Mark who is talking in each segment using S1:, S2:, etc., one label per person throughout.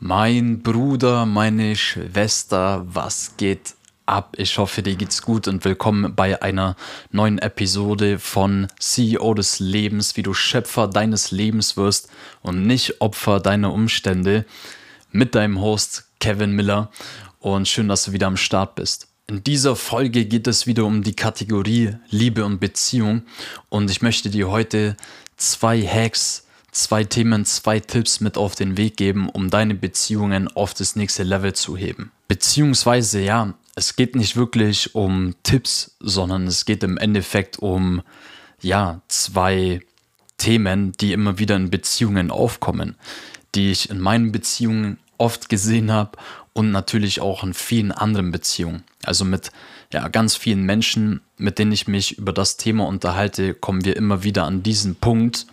S1: Mein Bruder, meine Schwester, was geht ab? Ich hoffe, dir geht's gut und willkommen bei einer neuen Episode von CEO des Lebens, wie du Schöpfer deines Lebens wirst und nicht Opfer deiner Umstände mit deinem Host Kevin Miller und schön, dass du wieder am Start bist. In dieser Folge geht es wieder um die Kategorie Liebe und Beziehung und ich möchte dir heute zwei Hacks zwei Themen, zwei Tipps mit auf den Weg geben, um deine Beziehungen auf das nächste Level zu heben. Beziehungsweise, ja, es geht nicht wirklich um Tipps, sondern es geht im Endeffekt um, ja, zwei Themen, die immer wieder in Beziehungen aufkommen, die ich in meinen Beziehungen oft gesehen habe und natürlich auch in vielen anderen Beziehungen. Also mit ja, ganz vielen Menschen, mit denen ich mich über das Thema unterhalte, kommen wir immer wieder an diesen Punkt.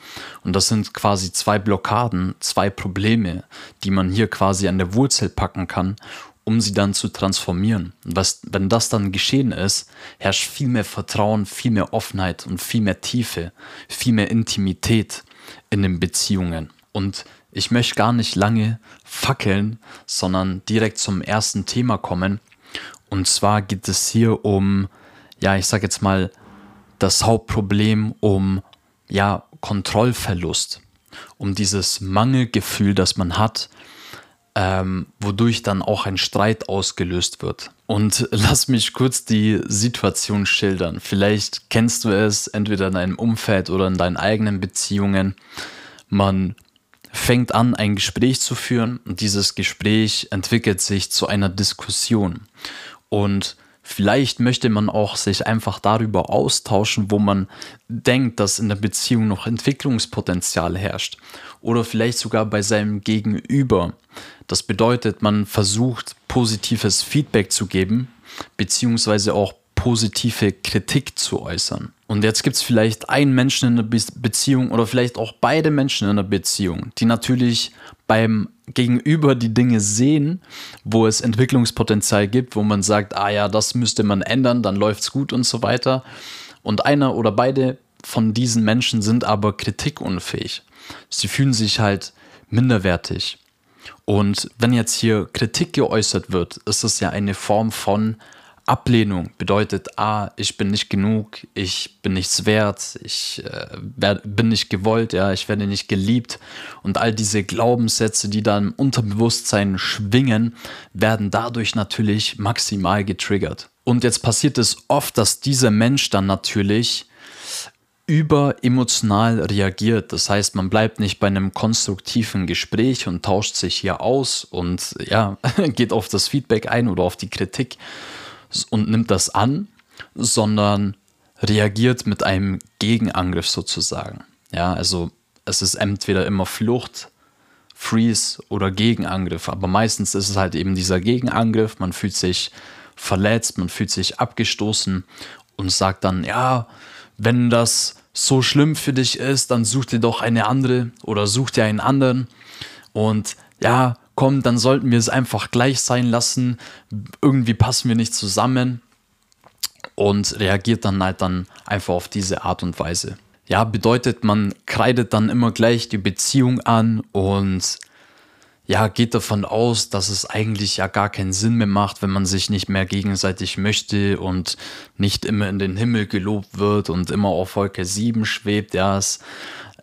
S1: Und das sind quasi zwei Blockaden, zwei Probleme, die man hier quasi an der Wurzel packen kann, um sie dann zu transformieren. Und was, wenn das dann geschehen ist, herrscht viel mehr Vertrauen, viel mehr Offenheit und viel mehr Tiefe, viel mehr Intimität in den Beziehungen. Und ich möchte gar nicht lange fackeln, sondern direkt zum ersten Thema kommen. Und zwar geht es hier um, ja, ich sage jetzt mal, das Hauptproblem um, ja, Kontrollverlust, um dieses Mangelgefühl, das man hat, ähm, wodurch dann auch ein Streit ausgelöst wird. Und lass mich kurz die Situation schildern. Vielleicht kennst du es entweder in deinem Umfeld oder in deinen eigenen Beziehungen. Man fängt an, ein Gespräch zu führen und dieses Gespräch entwickelt sich zu einer Diskussion. Und vielleicht möchte man auch sich einfach darüber austauschen, wo man denkt, dass in der Beziehung noch Entwicklungspotenzial herrscht. Oder vielleicht sogar bei seinem Gegenüber. Das bedeutet, man versucht positives Feedback zu geben, beziehungsweise auch positive Kritik zu äußern. Und jetzt gibt es vielleicht einen Menschen in der Be Beziehung oder vielleicht auch beide Menschen in der Beziehung, die natürlich beim Gegenüber die Dinge sehen, wo es Entwicklungspotenzial gibt, wo man sagt, ah ja, das müsste man ändern, dann läuft es gut und so weiter. Und einer oder beide von diesen Menschen sind aber kritikunfähig. Sie fühlen sich halt minderwertig. Und wenn jetzt hier Kritik geäußert wird, ist es ja eine Form von Ablehnung bedeutet, ah, ich bin nicht genug, ich bin nichts wert, ich äh, werd, bin nicht gewollt, ja, ich werde nicht geliebt. Und all diese Glaubenssätze, die dann im Unterbewusstsein schwingen, werden dadurch natürlich maximal getriggert. Und jetzt passiert es oft, dass dieser Mensch dann natürlich überemotional reagiert. Das heißt, man bleibt nicht bei einem konstruktiven Gespräch und tauscht sich hier aus und ja, geht auf das Feedback ein oder auf die Kritik, und nimmt das an, sondern reagiert mit einem Gegenangriff sozusagen. Ja, also es ist entweder immer Flucht, Freeze oder Gegenangriff, aber meistens ist es halt eben dieser Gegenangriff, man fühlt sich verletzt, man fühlt sich abgestoßen und sagt dann, ja, wenn das so schlimm für dich ist, dann such dir doch eine andere oder such dir einen anderen und ja, komm, dann sollten wir es einfach gleich sein lassen. Irgendwie passen wir nicht zusammen und reagiert dann halt dann einfach auf diese Art und Weise. Ja, bedeutet, man kreidet dann immer gleich die Beziehung an und ja, geht davon aus, dass es eigentlich ja gar keinen Sinn mehr macht, wenn man sich nicht mehr gegenseitig möchte und nicht immer in den Himmel gelobt wird und immer auf Wolke 7 schwebt. Ja, es,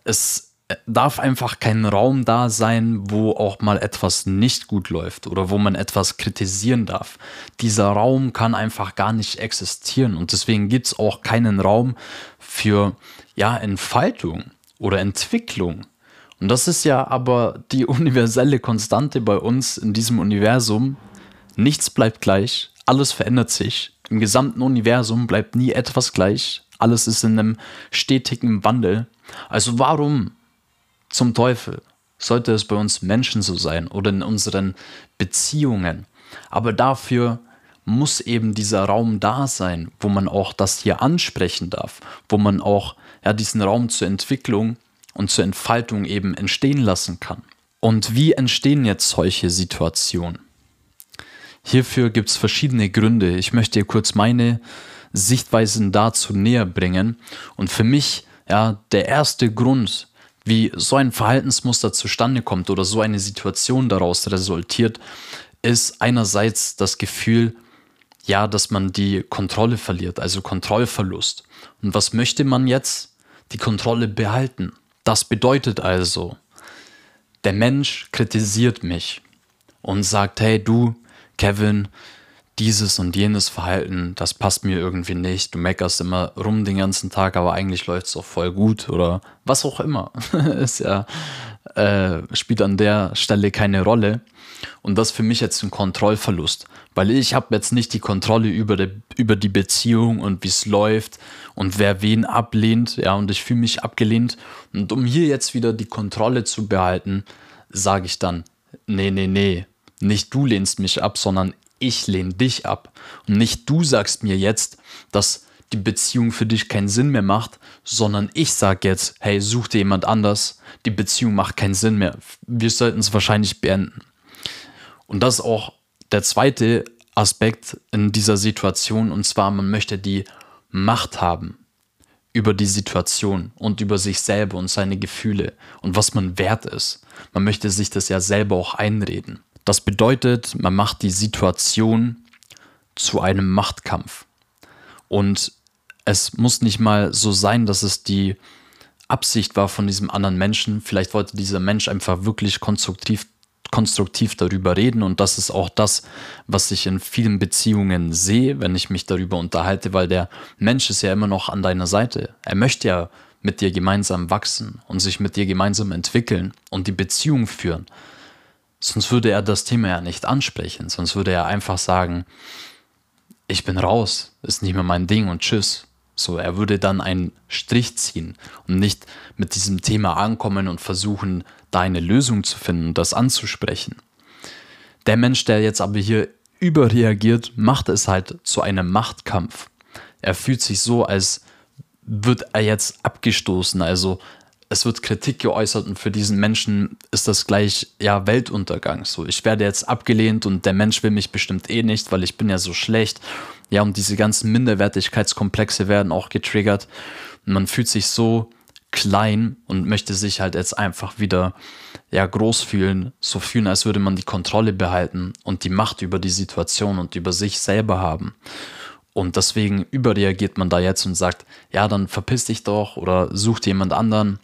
S1: es darf einfach kein Raum da sein, wo auch mal etwas nicht gut läuft oder wo man etwas kritisieren darf. Dieser Raum kann einfach gar nicht existieren und deswegen gibt es auch keinen Raum für ja, Entfaltung oder Entwicklung. Und das ist ja aber die universelle Konstante bei uns in diesem Universum. Nichts bleibt gleich, alles verändert sich. Im gesamten Universum bleibt nie etwas gleich. Alles ist in einem stetigen Wandel. Also warum zum Teufel sollte es bei uns Menschen so sein oder in unseren Beziehungen. Aber dafür muss eben dieser Raum da sein, wo man auch das hier ansprechen darf, wo man auch ja, diesen Raum zur Entwicklung und zur Entfaltung eben entstehen lassen kann. Und wie entstehen jetzt solche Situationen? Hierfür gibt es verschiedene Gründe. Ich möchte dir kurz meine Sichtweisen dazu näher bringen. Und für mich, ja, der erste Grund, Wie so ein Verhaltensmuster zustande kommt oder so eine Situation daraus resultiert, ist einerseits das Gefühl, ja, dass man die Kontrolle verliert, also Kontrollverlust. Und was möchte man jetzt? Die Kontrolle behalten. Das bedeutet also, der Mensch kritisiert mich und sagt, hey du, Kevin, dieses und jenes Verhalten, das passt mir irgendwie nicht. Du meckerst immer rum den ganzen Tag, aber eigentlich läuft es auch voll gut oder was auch immer. ist ja, äh, spielt an der Stelle keine Rolle. Und das für mich jetzt ein Kontrollverlust, weil ich habe jetzt nicht die Kontrolle über die, über die Beziehung und wie es läuft und wer wen ablehnt, ja, und ich fühle mich abgelehnt. Und um hier jetzt wieder die Kontrolle zu behalten, sage ich dann, nee, nee, nee, nicht du lehnst mich ab, sondern ich lehne dich ab. Und nicht du sagst mir jetzt, dass die Beziehung für dich keinen Sinn mehr macht, sondern ich sage jetzt, hey, such dir jemand anders, die Beziehung macht keinen Sinn mehr. Wir sollten es wahrscheinlich beenden. Und das ist auch der zweite Aspekt in dieser Situation, und zwar, man möchte die Macht haben über die Situation und über sich selber und seine Gefühle und was man wert ist. Man möchte sich das ja selber auch einreden. Das bedeutet, man macht die Situation zu einem Machtkampf. Und es muss nicht mal so sein, dass es die Absicht war von diesem anderen Menschen. Vielleicht wollte dieser Mensch einfach wirklich konstruktiv, konstruktiv darüber reden. Und das ist auch das, was ich in vielen Beziehungen sehe, wenn ich mich darüber unterhalte, weil der Mensch ist ja immer noch an deiner Seite. Er möchte ja mit dir gemeinsam wachsen und sich mit dir gemeinsam entwickeln und die Beziehung führen. Sonst würde er das Thema ja nicht ansprechen. Sonst würde er einfach sagen, ich bin raus, ist nicht mehr mein Ding und tschüss. So, er würde dann einen Strich ziehen und nicht mit diesem Thema ankommen und versuchen, da eine Lösung zu finden und das anzusprechen. Der Mensch, der jetzt aber hier überreagiert, macht es halt zu einem Machtkampf. Er fühlt sich so, als wird er jetzt abgestoßen, also es wird Kritik geäußert und für diesen Menschen ist das gleich ja Weltuntergang. So, ich werde jetzt abgelehnt und der Mensch will mich bestimmt eh nicht, weil ich bin ja so schlecht. Ja, und diese ganzen Minderwertigkeitskomplexe werden auch getriggert. Und man fühlt sich so klein und möchte sich halt jetzt einfach wieder ja groß fühlen, so fühlen, als würde man die Kontrolle behalten und die Macht über die Situation und über sich selber haben. Und deswegen überreagiert man da jetzt und sagt, ja, dann verpiss dich doch oder such dir jemand anderen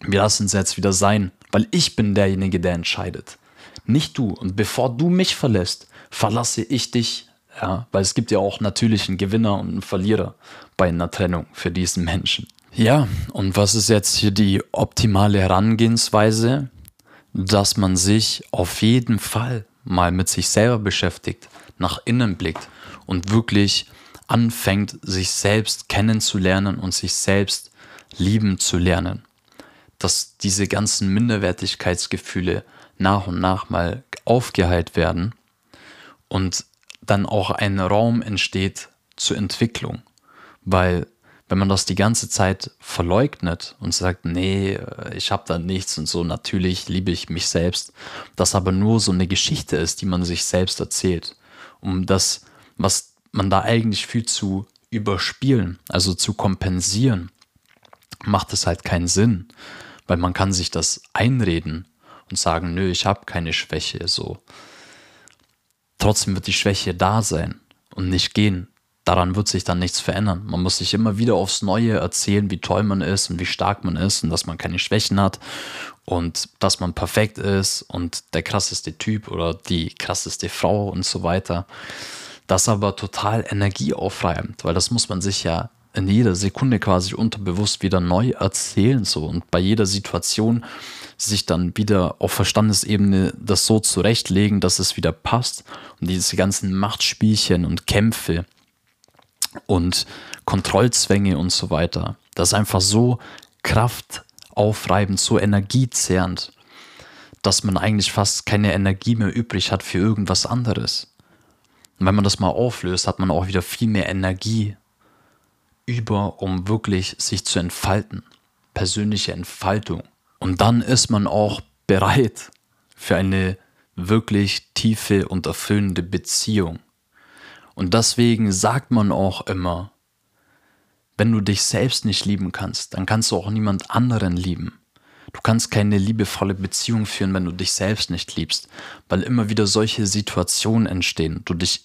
S1: wir lassen es jetzt wieder sein, weil ich bin derjenige, der entscheidet. Nicht du. Und bevor du mich verlässt, verlasse ich dich. Ja, weil es gibt ja auch natürlich einen Gewinner und einen Verlierer bei einer Trennung für diesen Menschen. Ja, und was ist jetzt hier die optimale Herangehensweise? Dass man sich auf jeden Fall mal mit sich selber beschäftigt, nach innen blickt und wirklich anfängt, sich selbst kennenzulernen und sich selbst lieben zu lernen dass diese ganzen Minderwertigkeitsgefühle nach und nach mal aufgeheilt werden und dann auch ein Raum entsteht zur Entwicklung. Weil wenn man das die ganze Zeit verleugnet und sagt, nee, ich habe da nichts und so, natürlich liebe ich mich selbst, das aber nur so eine Geschichte ist, die man sich selbst erzählt, um das, was man da eigentlich fühlt, zu überspielen, also zu kompensieren, macht es halt keinen Sinn weil man kann sich das einreden und sagen, nö, ich habe keine Schwäche, so. Trotzdem wird die Schwäche da sein und nicht gehen. Daran wird sich dann nichts verändern. Man muss sich immer wieder aufs Neue erzählen, wie toll man ist und wie stark man ist und dass man keine Schwächen hat und dass man perfekt ist und der krasseste Typ oder die krasseste Frau und so weiter. Das aber total energieaufreibend, weil das muss man sich ja in jeder Sekunde quasi unterbewusst wieder neu erzählen so und bei jeder Situation sich dann wieder auf Verstandesebene das so zurechtlegen, dass es wieder passt und diese ganzen Machtspielchen und Kämpfe und Kontrollzwänge und so weiter, das ist einfach so kraftaufreibend, so energiezehrend, dass man eigentlich fast keine Energie mehr übrig hat für irgendwas anderes. Und wenn man das mal auflöst, hat man auch wieder viel mehr Energie über, um wirklich sich zu entfalten. Persönliche Entfaltung. Und dann ist man auch bereit für eine wirklich tiefe und erfüllende Beziehung. Und deswegen sagt man auch immer, wenn du dich selbst nicht lieben kannst, dann kannst du auch niemand anderen lieben. Du kannst keine liebevolle Beziehung führen, wenn du dich selbst nicht liebst, weil immer wieder solche Situationen entstehen, du dich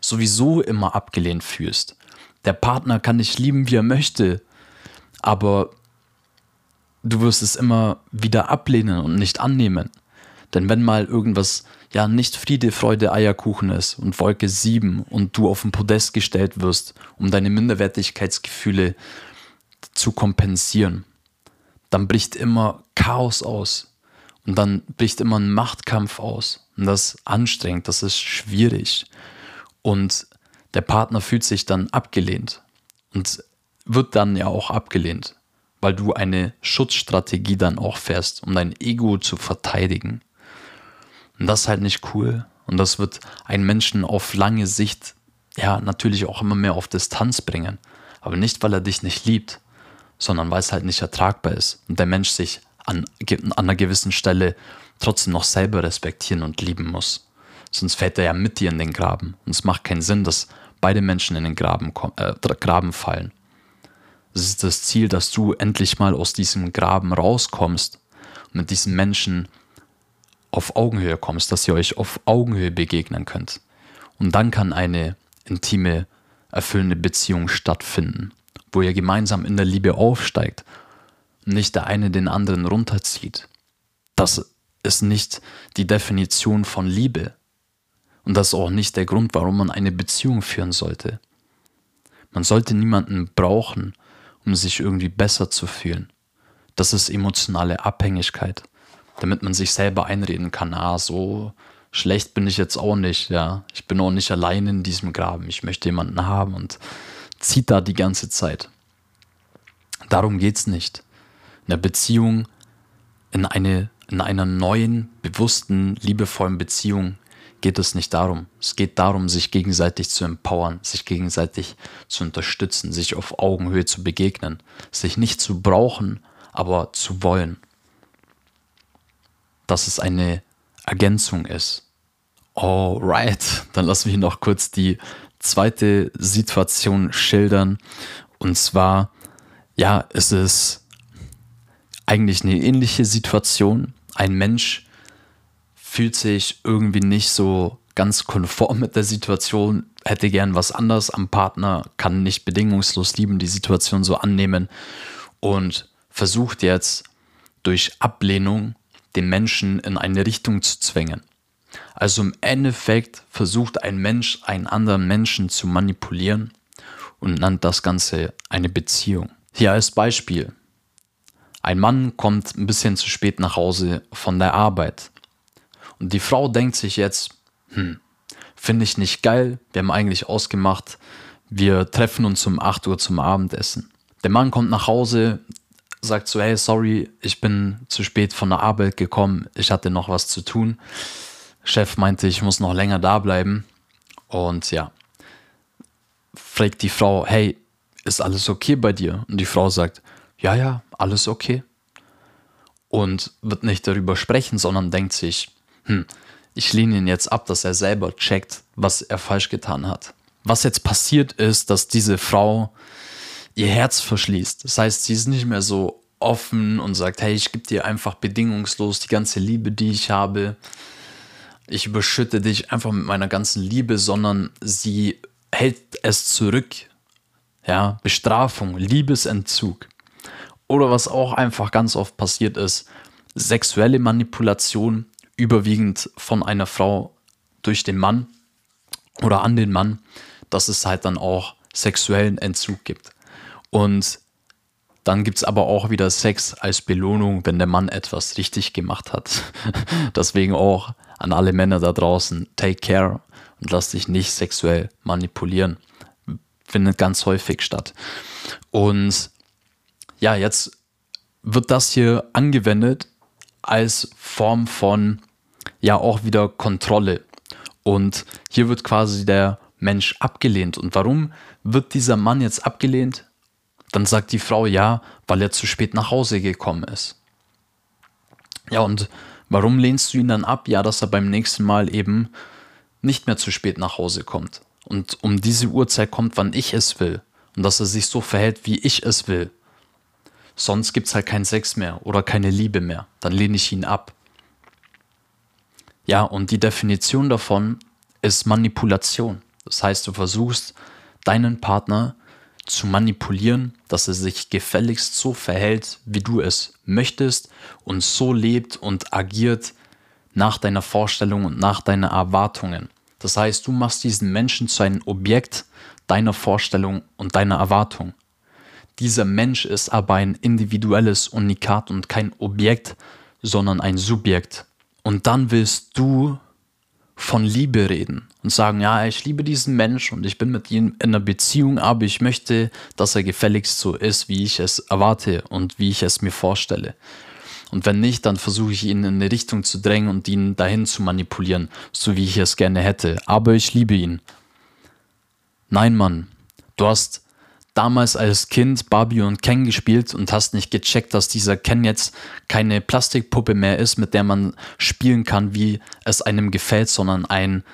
S1: sowieso immer abgelehnt fühlst. Der Partner kann dich lieben, wie er möchte, aber du wirst es immer wieder ablehnen und nicht annehmen. Denn wenn mal irgendwas ja nicht Friede, Freude, Eierkuchen ist und Wolke 7 und du auf den Podest gestellt wirst, um deine Minderwertigkeitsgefühle zu kompensieren, dann bricht immer Chaos aus und dann bricht immer ein Machtkampf aus. Und das ist anstrengend, das ist schwierig. Und der Partner fühlt sich dann abgelehnt und wird dann ja auch abgelehnt, weil du eine Schutzstrategie dann auch fährst, um dein Ego zu verteidigen. Und das ist halt nicht cool. Und das wird einen Menschen auf lange Sicht ja natürlich auch immer mehr auf Distanz bringen. Aber nicht, weil er dich nicht liebt, sondern weil es halt nicht ertragbar ist und der Mensch sich an, an einer gewissen Stelle trotzdem noch selber respektieren und lieben muss. Sonst fällt er ja mit dir in den Graben. Und es macht keinen Sinn, dass beide Menschen in den Graben, äh, Graben fallen. Es ist das Ziel, dass du endlich mal aus diesem Graben rauskommst und mit diesen Menschen auf Augenhöhe kommst, dass ihr euch auf Augenhöhe begegnen könnt. Und dann kann eine intime, erfüllende Beziehung stattfinden, wo ihr gemeinsam in der Liebe aufsteigt und nicht der eine den anderen runterzieht. Das ist nicht die Definition von Liebe. Und das ist auch nicht der Grund, warum man eine Beziehung führen sollte. Man sollte niemanden brauchen, um sich irgendwie besser zu fühlen. Das ist emotionale Abhängigkeit damit man sich selber einreden kann, ah, so schlecht bin ich jetzt auch nicht, ja. Ich bin auch nicht allein in diesem Graben. Ich möchte jemanden haben und zieht da die ganze Zeit. Darum geht es nicht. In der Beziehung, in, eine, in einer neuen, bewussten, liebevollen Beziehung geht es nicht darum. Es geht darum, sich gegenseitig zu empowern, sich gegenseitig zu unterstützen, sich auf Augenhöhe zu begegnen, sich nicht zu brauchen, aber zu wollen dass es eine Ergänzung ist. Alright, dann lassen wir noch kurz die zweite Situation schildern. Und zwar, ja, es ist eigentlich eine ähnliche Situation. Ein Mensch fühlt sich irgendwie nicht so ganz konform mit der Situation, hätte gern was anderes am Partner, kann nicht bedingungslos lieben, die Situation so annehmen und versucht jetzt durch Ablehnung den Menschen in eine Richtung zu zwängen. Also im Endeffekt versucht ein Mensch einen anderen Menschen zu manipulieren und nennt das Ganze eine Beziehung. Hier als Beispiel. Ein Mann kommt ein bisschen zu spät nach Hause von der Arbeit. Und die Frau denkt sich jetzt, hm, finde ich nicht geil, wir haben eigentlich ausgemacht, wir treffen uns um 8 Uhr zum Abendessen. Der Mann kommt nach Hause, sagt so, hey, sorry, ich bin zu spät von der Arbeit gekommen, ich hatte noch was zu tun. Chef meinte, ich muss noch länger da bleiben. Und ja, fragt die Frau, hey, ist alles okay bei dir? Und die Frau sagt, ja, ja, alles okay. Und wird nicht darüber sprechen, sondern denkt sich, hm, ich lehne ihn jetzt ab, dass er selber checkt, was er falsch getan hat. Was jetzt passiert ist, dass diese Frau ihr Herz verschließt. Das heißt, sie ist nicht mehr so offen und sagt, hey, ich gebe dir einfach bedingungslos die ganze Liebe, die ich habe. Ich überschütte dich einfach mit meiner ganzen Liebe, sondern sie hält es zurück. Ja, Bestrafung, Liebesentzug. Oder was auch einfach ganz oft passiert ist, sexuelle Manipulation, überwiegend von einer Frau durch den Mann oder an den Mann, dass es halt dann auch sexuellen Entzug gibt. Und dann gibt es aber auch wieder Sex als Belohnung, wenn der Mann etwas richtig gemacht hat. Deswegen auch an alle Männer da draußen, take care und lass dich nicht sexuell manipulieren. Findet ganz häufig statt. Und ja, jetzt wird das hier angewendet als Form von ja auch wieder Kontrolle. Und hier wird quasi der Mensch abgelehnt. Und warum wird dieser Mann jetzt abgelehnt? Dann sagt die Frau ja, weil er zu spät nach Hause gekommen ist. Ja, und warum lehnst du ihn dann ab? Ja, dass er beim nächsten Mal eben nicht mehr zu spät nach Hause kommt. Und um diese Uhrzeit kommt, wann ich es will. Und dass er sich so verhält, wie ich es will. Sonst gibt es halt keinen Sex mehr oder keine Liebe mehr. Dann lehne ich ihn ab. Ja, und die Definition davon ist Manipulation. Das heißt, du versuchst deinen Partner zu manipulieren, dass er sich gefälligst so verhält, wie du es möchtest und so lebt und agiert nach deiner Vorstellung und nach deinen Erwartungen. Das heißt, du machst diesen Menschen zu einem Objekt deiner Vorstellung und deiner Erwartung. Dieser Mensch ist aber ein individuelles Unikat und kein Objekt, sondern ein Subjekt. Und dann willst du von Liebe reden und sagen, ja, ich liebe diesen Mensch und ich bin mit ihm in einer Beziehung, aber ich möchte, dass er gefälligst so ist, wie ich es erwarte und wie ich es mir vorstelle. Und wenn nicht, dann versuche ich ihn in eine Richtung zu drängen und ihn dahin zu manipulieren, so wie ich es gerne hätte. Aber ich liebe ihn. Nein, Mann, du hast damals als Kind Barbie und Ken gespielt und hast nicht gecheckt, dass dieser Ken jetzt keine Plastikpuppe mehr ist, mit der man spielen kann, wie es einem gefällt, sondern ein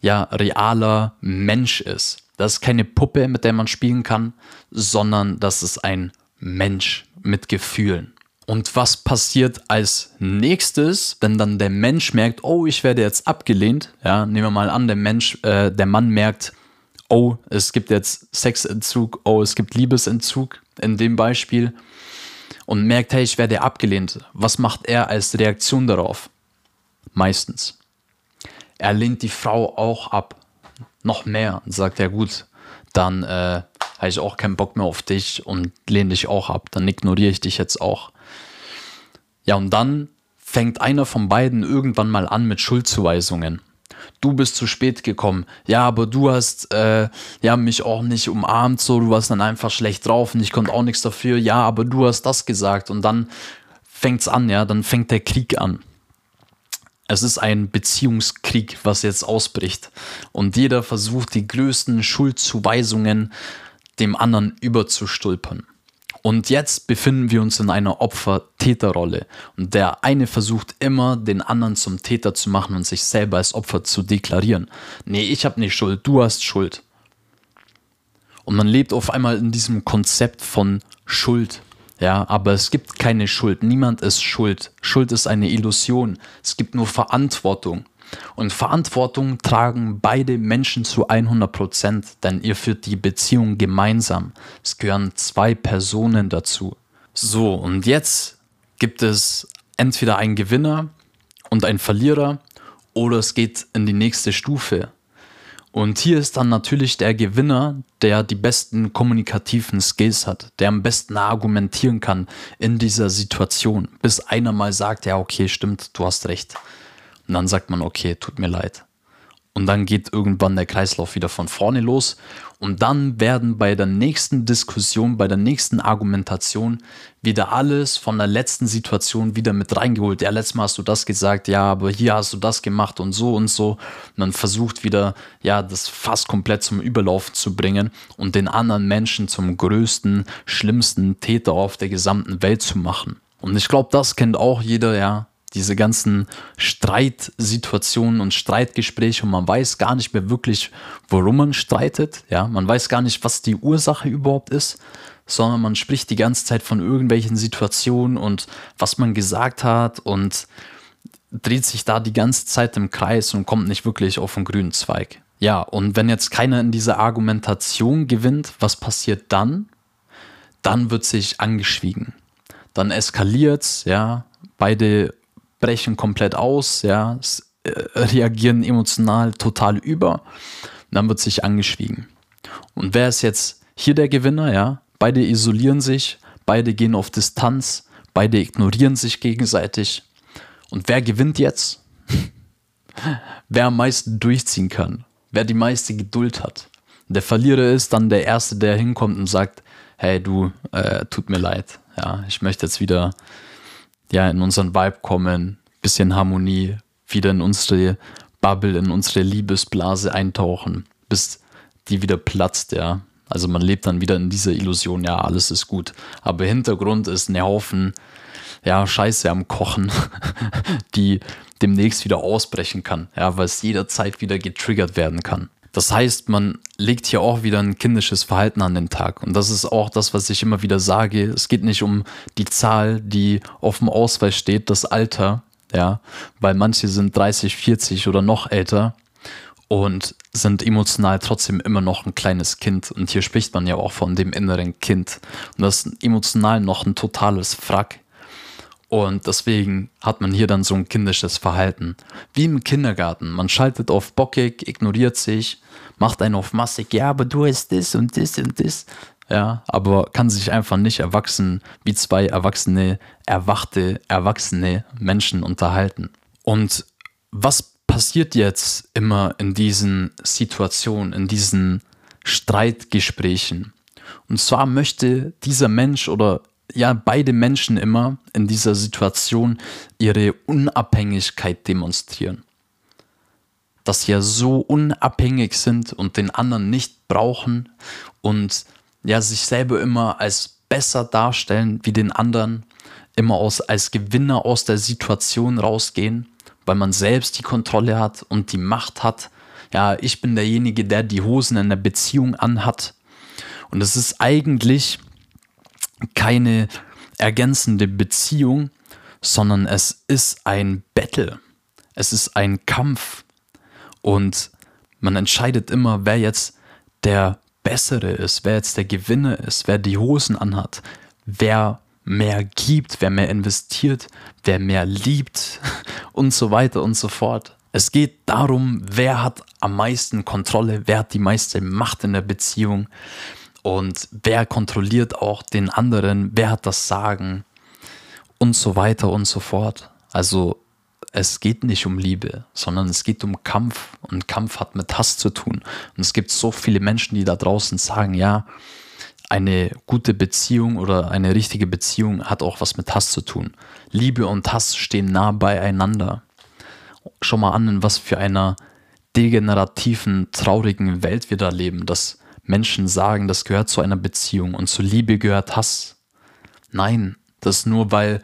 S1: ja realer Mensch ist. Das ist keine Puppe, mit der man spielen kann, sondern das ist ein Mensch mit Gefühlen. Und was passiert als nächstes, wenn dann der Mensch merkt, oh, ich werde jetzt abgelehnt? Ja, nehmen wir mal an, der Mensch, äh, der Mann merkt, oh, es gibt jetzt Sexentzug, oh, es gibt Liebesentzug in dem Beispiel und merkt, hey, ich werde abgelehnt. Was macht er als Reaktion darauf? Meistens. Er lehnt die Frau auch ab. Noch mehr und sagt, ja gut, dann äh, habe ich auch keinen Bock mehr auf dich und lehne dich auch ab. Dann ignoriere ich dich jetzt auch. Ja, und dann fängt einer von beiden irgendwann mal an mit Schuldzuweisungen du bist zu spät gekommen. Ja, aber du hast äh, ja, mich auch nicht umarmt, so, du warst dann einfach schlecht drauf und ich konnte auch nichts dafür. Ja, aber du hast das gesagt und dann fängt's an, ja, dann fängt der Krieg an. Es ist ein Beziehungskrieg, was jetzt ausbricht. Und jeder versucht, die größten Schuldzuweisungen dem anderen überzustülpern. Und jetzt befinden wir uns in einer Opfer-Täter-Rolle. Und der eine versucht immer, den anderen zum Täter zu machen und sich selber als Opfer zu deklarieren. Nee, ich habe nicht Schuld, du hast Schuld. Und man lebt auf einmal in diesem Konzept von Schuld. Ja, aber es gibt keine Schuld. Niemand ist schuld. Schuld ist eine Illusion. Es gibt nur Verantwortung. Und Verantwortung tragen beide Menschen zu 100 Prozent, denn ihr führt die Beziehung gemeinsam. Es gehören zwei Personen dazu. So, und jetzt gibt es entweder einen Gewinner und einen Verlierer oder es geht in die nächste Stufe. Und hier ist dann natürlich der Gewinner, der die besten kommunikativen Skills hat, der am besten argumentieren kann in dieser Situation, bis einer mal sagt, ja, okay, stimmt, du hast recht. Und dann sagt man, okay, tut mir leid. Und dann geht irgendwann der Kreislauf wieder von vorne los. Und dann werden bei der nächsten Diskussion, bei der nächsten Argumentation wieder alles von der letzten Situation wieder mit reingeholt. Ja, letztes Mal hast du das gesagt, ja, aber hier hast du das gemacht und so und so. Und man versucht wieder, ja, das fast komplett zum Überlaufen zu bringen und den anderen Menschen zum größten, schlimmsten Täter auf der gesamten Welt zu machen. Und ich glaube, das kennt auch jeder, ja diese ganzen Streitsituationen und Streitgespräche und man weiß gar nicht mehr wirklich, worum man streitet. Ja, man weiß gar nicht, was die Ursache überhaupt ist, sondern man spricht die ganze Zeit von irgendwelchen Situationen und was man gesagt hat und dreht sich da die ganze Zeit im Kreis und kommt nicht wirklich auf den grünen Zweig. Ja, und wenn jetzt keiner in dieser Argumentation gewinnt, was passiert dann? Dann wird sich angeschwiegen. Dann eskaliert's, ja. Beide brechen komplett aus, ja, äh, reagieren emotional total über. dann wird sich angeschwiegen. Und wer ist jetzt hier der Gewinner, ja? Beide isolieren sich, beide gehen auf Distanz, beide ignorieren sich gegenseitig. Und wer gewinnt jetzt? wer am meisten durchziehen kann, wer die meiste Geduld hat. Der Verlierer ist dann der Erste, der hinkommt und sagt, hey du, äh, tut mir leid, ja, ich möchte jetzt wieder ja, in unseren Vibe kommen, bisschen Harmonie, wieder in unsere Bubble, in unsere Liebesblase eintauchen, bis die wieder platzt, ja. Also man lebt dann wieder in dieser Illusion, ja, alles ist gut. Aber Hintergrund ist ein Haufen, ja, Scheiße am Kochen, die demnächst wieder ausbrechen kann, ja, weil es jederzeit wieder getriggert werden kann. Das heißt, man legt hier auch wieder ein kindisches Verhalten an den Tag. Und das ist auch das, was ich immer wieder sage. Es geht nicht um die Zahl, die auf dem Ausweis steht, das Alter, ja, weil manche sind 30, 40 oder noch älter und sind emotional trotzdem immer noch ein kleines Kind. Und hier spricht man ja auch von dem inneren Kind. Und das ist emotional noch ein totales Frack. Und deswegen hat man hier dann so ein kindisches Verhalten. Wie im Kindergarten. Man schaltet auf bockig, ignoriert sich, macht einen auf massig, ja, aber du hast das und das und das. Ja, aber kann sich einfach nicht erwachsen wie zwei erwachsene, erwachte, erwachsene Menschen unterhalten. Und was passiert jetzt immer in diesen Situationen, in diesen Streitgesprächen? Und zwar möchte dieser Mensch oder ja, beide Menschen immer in dieser Situation ihre Unabhängigkeit demonstrieren. Dass sie ja so unabhängig sind und den anderen nicht brauchen und ja, sich selber immer als besser darstellen wie den anderen, immer aus, als Gewinner aus der Situation rausgehen weil man selbst die Kontrolle hat und die Macht hat. Ja, ich bin derjenige, der die Hosen in der Beziehung anhat. Und es ist eigentlich keine ergänzende Beziehung, sondern es ist ein Battle. Es ist ein Kampf. Und man entscheidet immer, wer jetzt der Bessere ist, wer jetzt der Gewinner ist, wer die Hosen anhat, wer mehr gibt, wer mehr investiert, wer mehr liebt und so weiter und so fort. Es geht darum, wer hat am meisten Kontrolle, wer hat die meiste Macht in der Beziehung und wer kontrolliert auch den anderen, wer hat das Sagen und so weiter und so fort. Also es geht nicht um Liebe, sondern es geht um Kampf und Kampf hat mit Hass zu tun. Und es gibt so viele Menschen, die da draußen sagen, ja, eine gute Beziehung oder eine richtige Beziehung hat auch was mit Hass zu tun. Liebe und Hass stehen nah beieinander. Schau mal an, in was für einer degenerativen, traurigen Welt wir da leben, dass Menschen sagen, das gehört zu einer Beziehung und zu Liebe gehört Hass. Nein, das ist nur, weil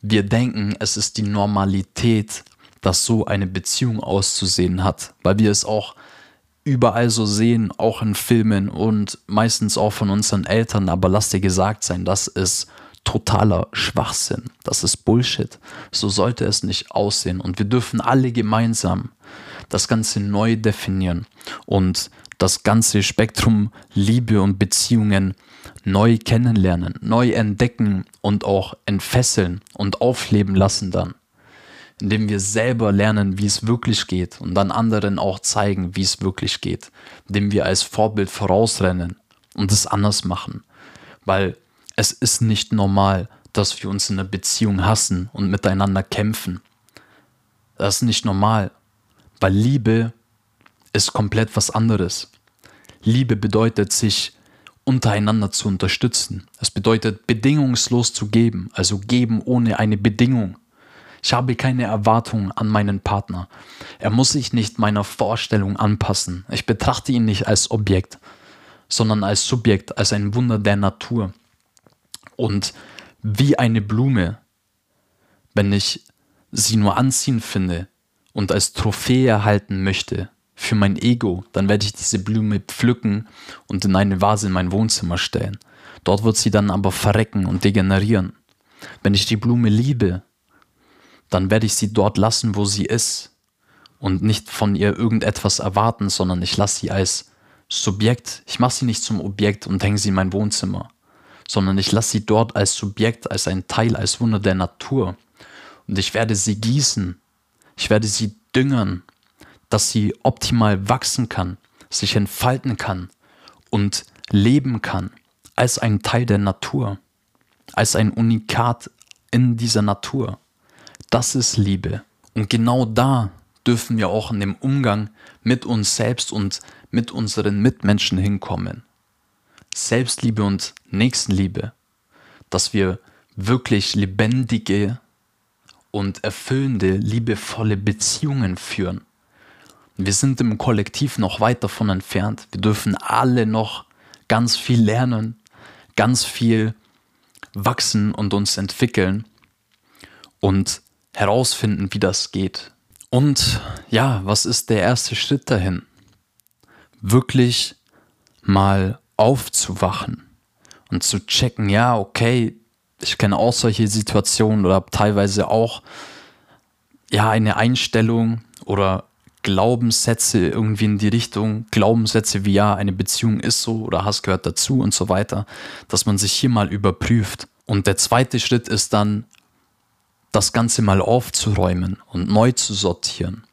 S1: wir denken, es ist die Normalität, dass so eine Beziehung auszusehen hat, weil wir es auch überall so sehen, auch in Filmen und meistens auch von unseren Eltern, aber lass dir gesagt sein, das ist totaler Schwachsinn, das ist Bullshit. So sollte es nicht aussehen und wir dürfen alle gemeinsam das Ganze neu definieren und das ganze Spektrum Liebe und Beziehungen neu kennenlernen, neu entdecken und auch entfesseln und aufleben lassen dann indem wir selber lernen, wie es wirklich geht und dann anderen auch zeigen, wie es wirklich geht, indem wir als Vorbild vorausrennen und es anders machen, weil es ist nicht normal, dass wir uns in einer Beziehung hassen und miteinander kämpfen. Das ist nicht normal, weil Liebe ist komplett was anderes. Liebe bedeutet, sich untereinander zu unterstützen. Es bedeutet, bedingungslos zu geben, also geben ohne eine Bedingung. Ich habe keine Erwartungen an meinen Partner. Er muss sich nicht meiner Vorstellung anpassen. Ich betrachte ihn nicht als Objekt, sondern als Subjekt, als ein Wunder der Natur. Und wie eine Blume, wenn ich sie nur anziehen finde und als Trophäe erhalten möchte für mein Ego, dann werde ich diese Blume pflücken und in eine Vase in mein Wohnzimmer stellen. Dort wird sie dann aber verrecken und degenerieren. Wenn ich die Blume liebe, dann werde ich sie dort lassen, wo sie ist und nicht von ihr irgendetwas erwarten, sondern ich lasse sie als Subjekt. Ich mache sie nicht zum Objekt und hänge sie in mein Wohnzimmer, sondern ich lasse sie dort als Subjekt, als ein Teil, als Wunder der Natur. Und ich werde sie gießen, ich werde sie düngern, dass sie optimal wachsen kann, sich entfalten kann und leben kann, als ein Teil der Natur, als ein Unikat in dieser Natur. Das ist Liebe. Und genau da dürfen wir auch in dem Umgang mit uns selbst und mit unseren Mitmenschen hinkommen. Selbstliebe und Nächstenliebe. Dass wir wirklich lebendige und erfüllende, liebevolle Beziehungen führen. Wir sind im Kollektiv noch weit davon entfernt. Wir dürfen alle noch ganz viel lernen, ganz viel wachsen und uns entwickeln. Und herausfinden, wie das geht. Und ja, was ist der erste Schritt dahin? wirklich mal aufzuwachen und zu checken, ja, okay, ich kenne auch solche Situationen oder teilweise auch ja eine Einstellung oder Glaubenssätze irgendwie in die Richtung, Glaubenssätze wie ja, eine Beziehung ist so oder Hass gehört dazu und so weiter, dass man sich hier mal überprüft. Und der zweite Schritt ist dann, das Ganze mal aufzuräumen und neu zu sortieren.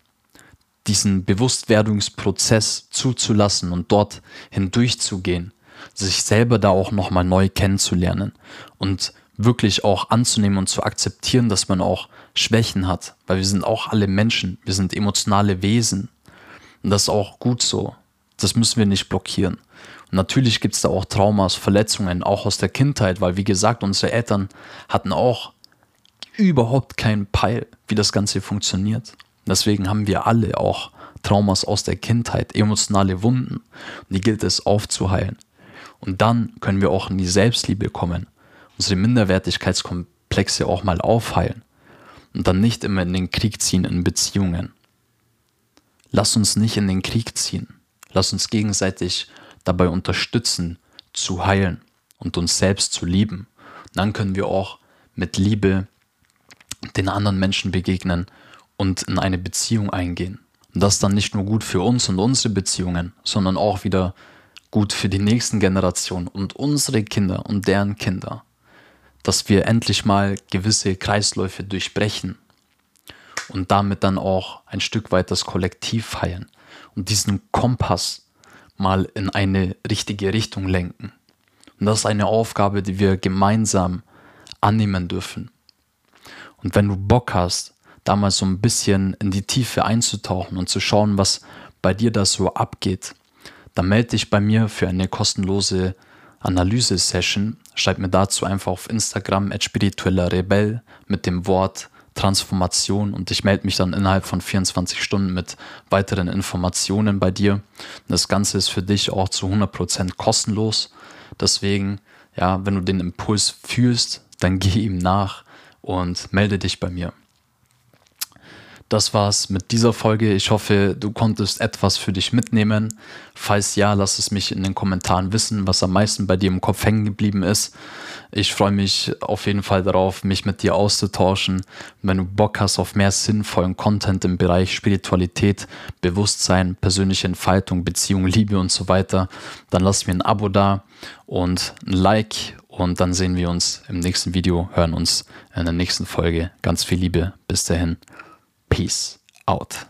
S1: Diesen Bewusstwerdungsprozess zuzulassen und dort hindurchzugehen, sich selber da auch nochmal neu kennenzulernen und wirklich auch anzunehmen und zu akzeptieren, dass man auch Schwächen hat, weil wir sind auch alle Menschen, wir sind emotionale Wesen. Und das ist auch gut so. Das müssen wir nicht blockieren. Und natürlich gibt es da auch Traumas, Verletzungen, auch aus der Kindheit, weil wie gesagt, unsere Eltern hatten auch überhaupt keinen Peil, wie das Ganze funktioniert. Deswegen haben wir alle auch Traumas aus der Kindheit, emotionale Wunden. Und die gilt es aufzuheilen. Und dann können wir auch in die Selbstliebe kommen, unsere Minderwertigkeitskomplexe auch mal aufheilen und dann nicht immer in den Krieg ziehen in Beziehungen. Lass uns nicht in den Krieg ziehen. Lass uns gegenseitig dabei unterstützen, zu heilen und uns selbst zu lieben. dann können wir auch mit Liebe den anderen Menschen begegnen und in eine Beziehung eingehen. Und das dann nicht nur gut für uns und unsere Beziehungen, sondern auch wieder gut für die nächsten Generationen und unsere Kinder und deren Kinder dass wir endlich mal gewisse Kreisläufe durchbrechen und damit dann auch ein Stück weit das Kollektiv feiern und diesen Kompass mal in eine richtige Richtung lenken. Und das ist eine Aufgabe, die wir gemeinsam annehmen dürfen. Und wenn du Bock hast, da mal so ein bisschen in die Tiefe einzutauchen und zu schauen, was bei dir da so abgeht, dann melde dich bei mir für eine kostenlose Analyse-Session. Schreib mir dazu einfach auf Instagram spiritueller Rebell mit dem Wort Transformation und ich melde mich dann innerhalb von 24 Stunden mit weiteren Informationen bei dir. Das Ganze ist für dich auch zu 100% kostenlos. Deswegen, ja, wenn du den Impuls fühlst, dann geh ihm nach und melde dich bei mir das war's mit dieser Folge. Ich hoffe, du konntest etwas für dich mitnehmen. Falls ja, lass es mich in den Kommentaren wissen, was am meisten bei dir im Kopf hängen geblieben ist. Ich freue mich auf jeden Fall darauf, mich mit dir auszutauschen. Wenn du Bock hast auf mehr sinnvollen Content im Bereich Spiritualität, Bewusstsein, persönliche Entfaltung, Beziehung, Liebe und so weiter, dann lass mir ein Abo da und ein Like und dann sehen wir uns im nächsten Video, hören uns in der nächsten Folge. Ganz viel Liebe. Bis dahin. Peace out.